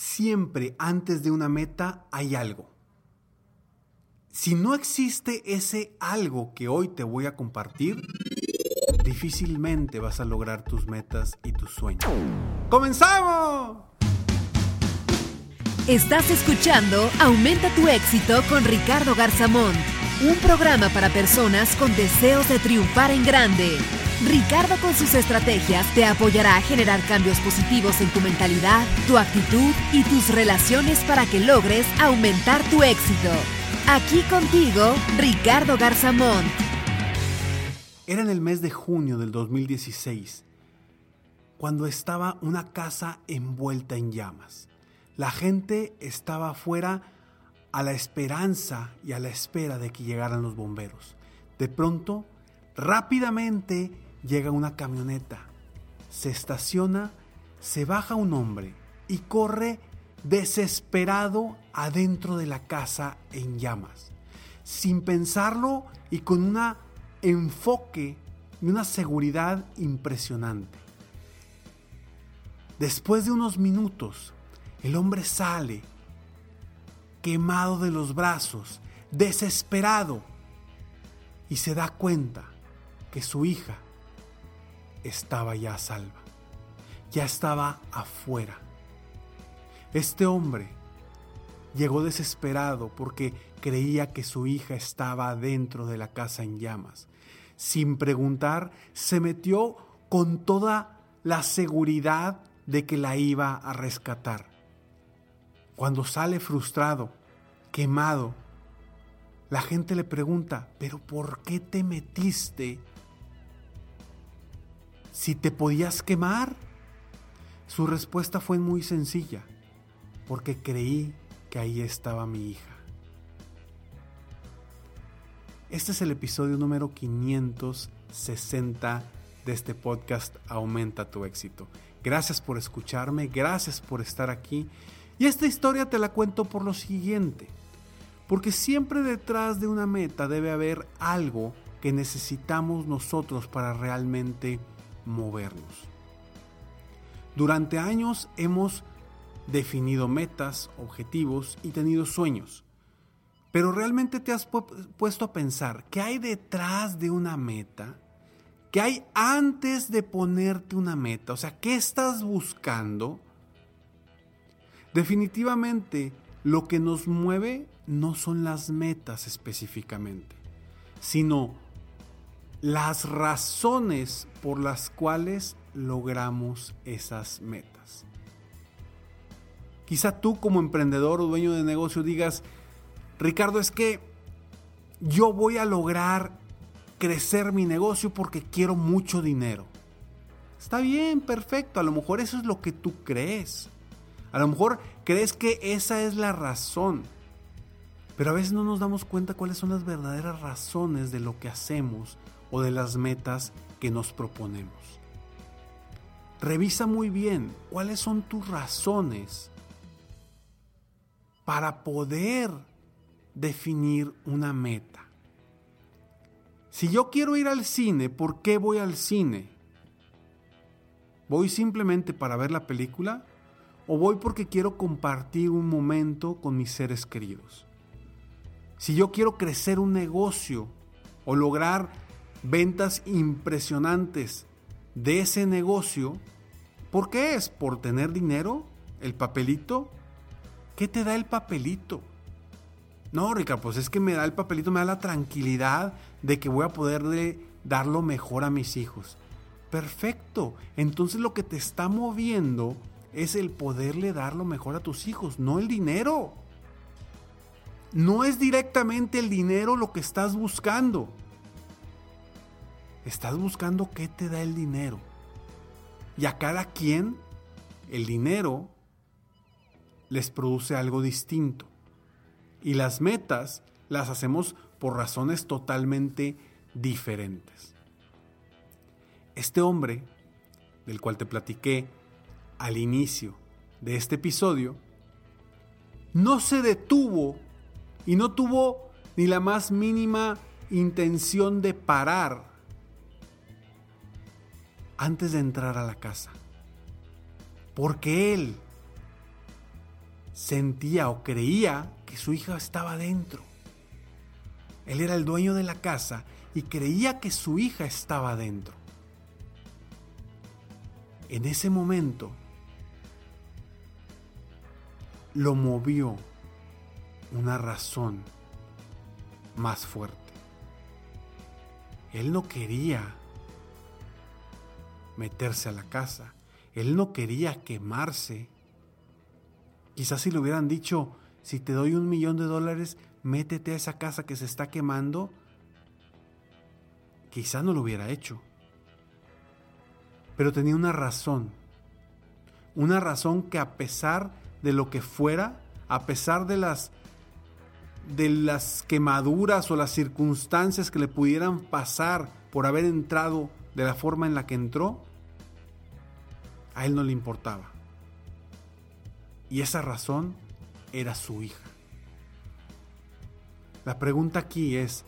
Siempre antes de una meta hay algo. Si no existe ese algo que hoy te voy a compartir, difícilmente vas a lograr tus metas y tus sueños. ¡Comenzamos! Estás escuchando Aumenta tu éxito con Ricardo Garzamón, un programa para personas con deseos de triunfar en grande. Ricardo con sus estrategias te apoyará a generar cambios positivos en tu mentalidad, tu actitud y tus relaciones para que logres aumentar tu éxito. Aquí contigo, Ricardo Garzamón. Era en el mes de junio del 2016, cuando estaba una casa envuelta en llamas. La gente estaba afuera a la esperanza y a la espera de que llegaran los bomberos. De pronto, rápidamente llega una camioneta, se estaciona, se baja un hombre y corre desesperado adentro de la casa en llamas, sin pensarlo y con un enfoque y una seguridad impresionante. Después de unos minutos, el hombre sale, quemado de los brazos, desesperado, y se da cuenta que su hija estaba ya salva, ya estaba afuera. Este hombre llegó desesperado porque creía que su hija estaba dentro de la casa en llamas. Sin preguntar, se metió con toda la seguridad de que la iba a rescatar. Cuando sale frustrado, quemado, la gente le pregunta, pero ¿por qué te metiste si te podías quemar? Su respuesta fue muy sencilla, porque creí que ahí estaba mi hija. Este es el episodio número 560 de este podcast Aumenta tu éxito. Gracias por escucharme, gracias por estar aquí. Y esta historia te la cuento por lo siguiente, porque siempre detrás de una meta debe haber algo que necesitamos nosotros para realmente movernos. Durante años hemos definido metas, objetivos y tenido sueños. Pero realmente te has puesto a pensar, ¿qué hay detrás de una meta? ¿Qué hay antes de ponerte una meta? O sea, ¿qué estás buscando? Definitivamente, lo que nos mueve no son las metas específicamente, sino las razones por las cuales logramos esas metas. Quizá tú como emprendedor o dueño de negocio digas, Ricardo, es que yo voy a lograr crecer mi negocio porque quiero mucho dinero. Está bien, perfecto, a lo mejor eso es lo que tú crees. A lo mejor crees que esa es la razón. Pero a veces no nos damos cuenta cuáles son las verdaderas razones de lo que hacemos o de las metas que nos proponemos. Revisa muy bien cuáles son tus razones para poder definir una meta. Si yo quiero ir al cine, ¿por qué voy al cine? ¿Voy simplemente para ver la película? ¿O voy porque quiero compartir un momento con mis seres queridos? Si yo quiero crecer un negocio o lograr ventas impresionantes de ese negocio, ¿por qué es? ¿Por tener dinero? ¿El papelito? ¿Qué te da el papelito? No, Ricardo, pues es que me da el papelito, me da la tranquilidad de que voy a poderle dar lo mejor a mis hijos. Perfecto. Entonces lo que te está moviendo es el poderle dar lo mejor a tus hijos, no el dinero. No es directamente el dinero lo que estás buscando. Estás buscando qué te da el dinero. Y a cada quien el dinero les produce algo distinto. Y las metas las hacemos por razones totalmente diferentes. Este hombre, del cual te platiqué al inicio de este episodio, no se detuvo y no tuvo ni la más mínima intención de parar antes de entrar a la casa. Porque él sentía o creía que su hija estaba dentro. Él era el dueño de la casa y creía que su hija estaba dentro. En ese momento lo movió una razón más fuerte. Él no quería meterse a la casa. Él no quería quemarse. Quizás si le hubieran dicho, si te doy un millón de dólares, métete a esa casa que se está quemando, quizás no lo hubiera hecho. Pero tenía una razón. Una razón que a pesar de lo que fuera, a pesar de las de las quemaduras o las circunstancias que le pudieran pasar por haber entrado de la forma en la que entró, a él no le importaba. Y esa razón era su hija. La pregunta aquí es,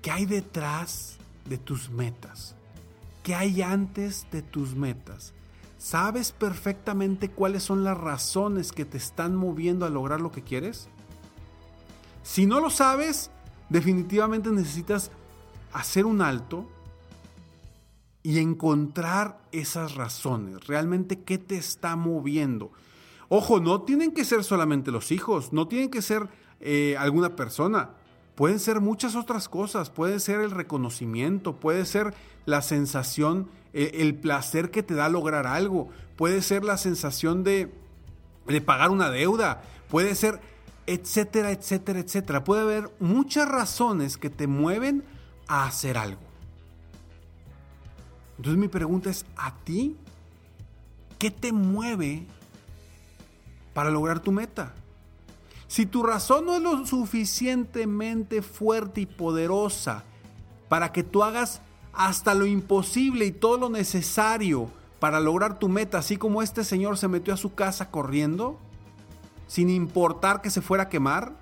¿qué hay detrás de tus metas? ¿Qué hay antes de tus metas? ¿Sabes perfectamente cuáles son las razones que te están moviendo a lograr lo que quieres? Si no lo sabes, definitivamente necesitas hacer un alto y encontrar esas razones. Realmente, ¿qué te está moviendo? Ojo, no tienen que ser solamente los hijos, no tienen que ser eh, alguna persona. Pueden ser muchas otras cosas, puede ser el reconocimiento, puede ser la sensación, eh, el placer que te da lograr algo, puede ser la sensación de, de pagar una deuda, puede ser etcétera, etcétera, etcétera. Puede haber muchas razones que te mueven a hacer algo. Entonces mi pregunta es, ¿a ti qué te mueve para lograr tu meta? Si tu razón no es lo suficientemente fuerte y poderosa para que tú hagas hasta lo imposible y todo lo necesario para lograr tu meta, así como este señor se metió a su casa corriendo, sin importar que se fuera a quemar?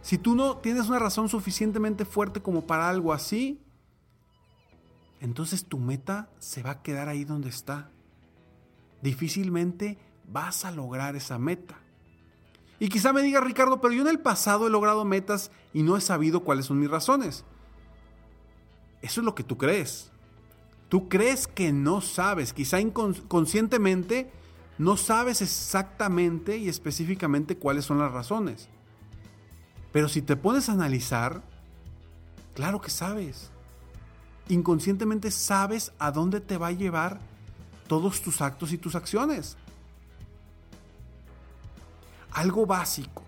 Si tú no tienes una razón suficientemente fuerte como para algo así, entonces tu meta se va a quedar ahí donde está. Difícilmente vas a lograr esa meta. Y quizá me diga Ricardo, pero yo en el pasado he logrado metas y no he sabido cuáles son mis razones. Eso es lo que tú crees. Tú crees que no sabes, quizá inconscientemente no sabes exactamente y específicamente cuáles son las razones. Pero si te pones a analizar, claro que sabes. Inconscientemente sabes a dónde te va a llevar todos tus actos y tus acciones. Algo básico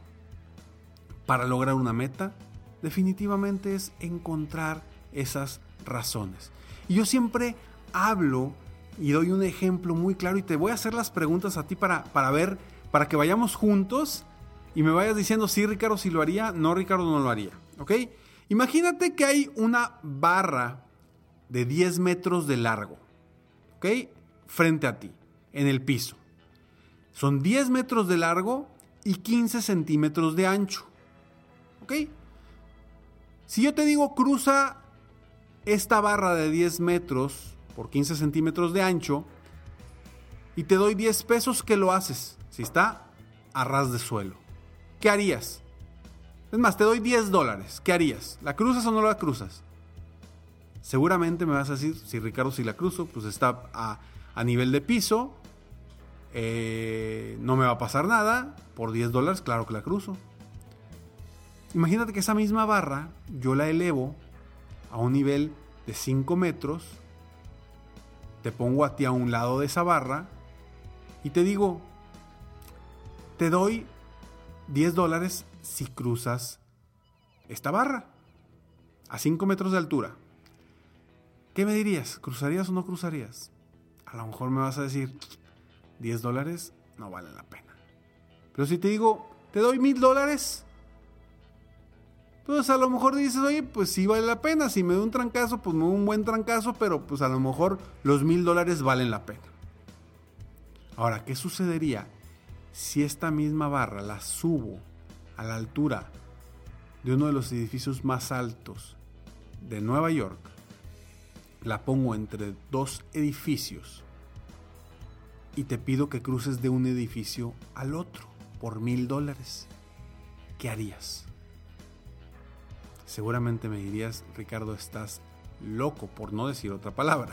para lograr una meta definitivamente es encontrar esas razones. Y yo siempre hablo y doy un ejemplo muy claro y te voy a hacer las preguntas a ti para, para ver, para que vayamos juntos y me vayas diciendo si Ricardo si lo haría, no Ricardo no lo haría, ¿ok? Imagínate que hay una barra de 10 metros de largo, ¿ok? Frente a ti, en el piso. Son 10 metros de largo y 15 centímetros de ancho, ¿ok? Si yo te digo cruza esta barra de 10 metros por 15 centímetros de ancho y te doy 10 pesos, ¿qué lo haces? Si está a ras de suelo. ¿Qué harías? Es más, te doy 10 dólares. ¿Qué harías? ¿La cruzas o no la cruzas? Seguramente me vas a decir, si Ricardo si la cruzo, pues está a, a nivel de piso. eh, no me va a pasar nada, por 10 dólares, claro que la cruzo. Imagínate que esa misma barra yo la elevo a un nivel de 5 metros, te pongo a ti a un lado de esa barra y te digo, te doy 10 dólares si cruzas esta barra a 5 metros de altura. ¿Qué me dirías? ¿Cruzarías o no cruzarías? A lo mejor me vas a decir, 10 dólares no vale la pena. Pero si te digo, te doy mil dólares, pues a lo mejor dices, oye, pues sí vale la pena. Si me doy un trancazo, pues me doy un buen trancazo, pero pues a lo mejor los mil dólares valen la pena. Ahora, ¿qué sucedería si esta misma barra la subo a la altura de uno de los edificios más altos de Nueva York? La pongo entre dos edificios y te pido que cruces de un edificio al otro por mil dólares. ¿Qué harías? Seguramente me dirías, Ricardo, estás loco, por no decir otra palabra.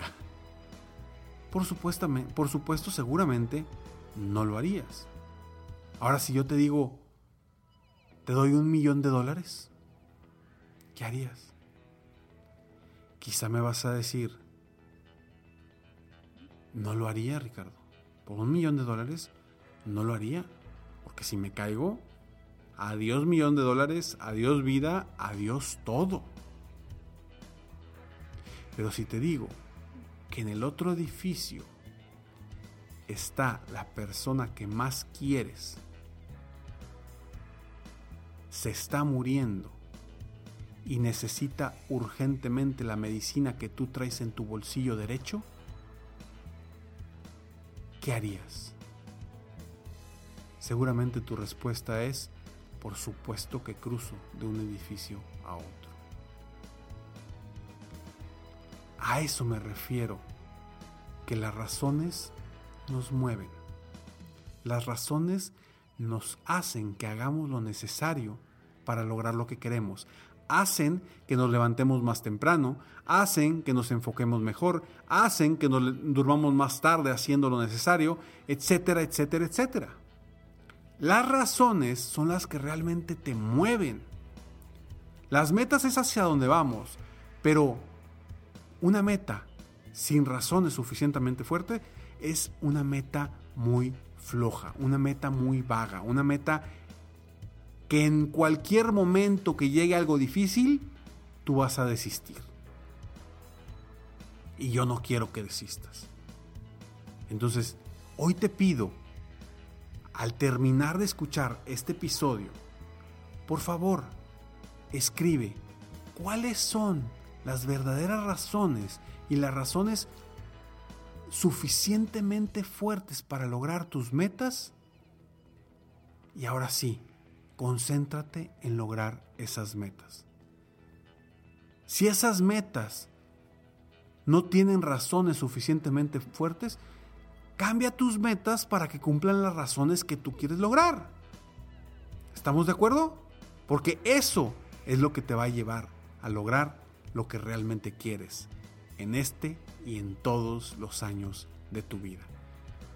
Por, por supuesto, seguramente no lo harías. Ahora, si yo te digo, te doy un millón de dólares, ¿qué harías? Quizá me vas a decir, no lo haría, Ricardo. Por un millón de dólares, no lo haría. Porque si me caigo, Adiós millón de dólares, adiós vida, adiós todo. Pero si te digo que en el otro edificio está la persona que más quieres, se está muriendo y necesita urgentemente la medicina que tú traes en tu bolsillo derecho, ¿qué harías? Seguramente tu respuesta es, por supuesto que cruzo de un edificio a otro. A eso me refiero, que las razones nos mueven. Las razones nos hacen que hagamos lo necesario para lograr lo que queremos. Hacen que nos levantemos más temprano, hacen que nos enfoquemos mejor, hacen que nos durmamos más tarde haciendo lo necesario, etcétera, etcétera, etcétera. Las razones son las que realmente te mueven. Las metas es hacia donde vamos, pero una meta sin razones suficientemente fuertes es una meta muy floja, una meta muy vaga, una meta que en cualquier momento que llegue algo difícil, tú vas a desistir. Y yo no quiero que desistas. Entonces, hoy te pido al terminar de escuchar este episodio, por favor, escribe cuáles son las verdaderas razones y las razones suficientemente fuertes para lograr tus metas. Y ahora sí, concéntrate en lograr esas metas. Si esas metas no tienen razones suficientemente fuertes, Cambia tus metas para que cumplan las razones que tú quieres lograr. ¿Estamos de acuerdo? Porque eso es lo que te va a llevar a lograr lo que realmente quieres en este y en todos los años de tu vida.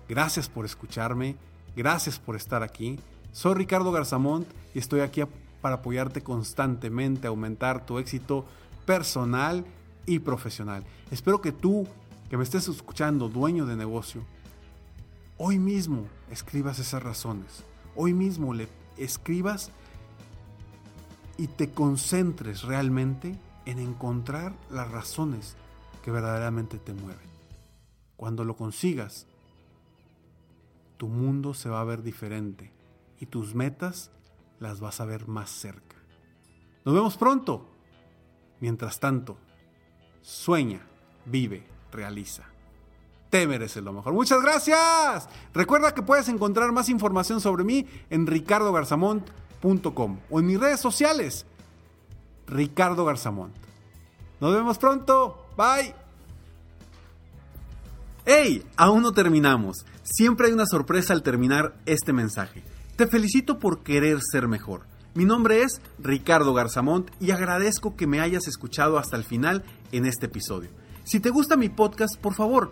Gracias por escucharme, gracias por estar aquí. Soy Ricardo Garzamont y estoy aquí para apoyarte constantemente a aumentar tu éxito personal y profesional. Espero que tú, que me estés escuchando, dueño de negocio, Hoy mismo escribas esas razones. Hoy mismo le escribas y te concentres realmente en encontrar las razones que verdaderamente te mueven. Cuando lo consigas, tu mundo se va a ver diferente y tus metas las vas a ver más cerca. Nos vemos pronto. Mientras tanto, sueña, vive, realiza te mereces lo mejor. Muchas gracias. Recuerda que puedes encontrar más información sobre mí en ricardogarzamont.com o en mis redes sociales, Ricardo Garzamont. Nos vemos pronto. Bye. ¡Hey! Aún no terminamos. Siempre hay una sorpresa al terminar este mensaje. Te felicito por querer ser mejor. Mi nombre es Ricardo Garzamont y agradezco que me hayas escuchado hasta el final en este episodio. Si te gusta mi podcast, por favor,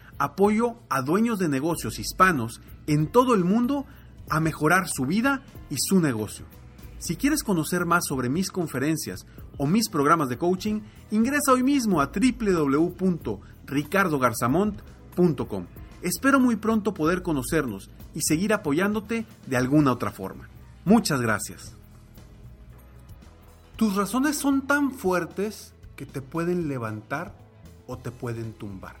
apoyo a dueños de negocios hispanos en todo el mundo a mejorar su vida y su negocio. Si quieres conocer más sobre mis conferencias o mis programas de coaching, ingresa hoy mismo a www.ricardogarzamont.com. Espero muy pronto poder conocernos y seguir apoyándote de alguna otra forma. Muchas gracias. Tus razones son tan fuertes que te pueden levantar o te pueden tumbar.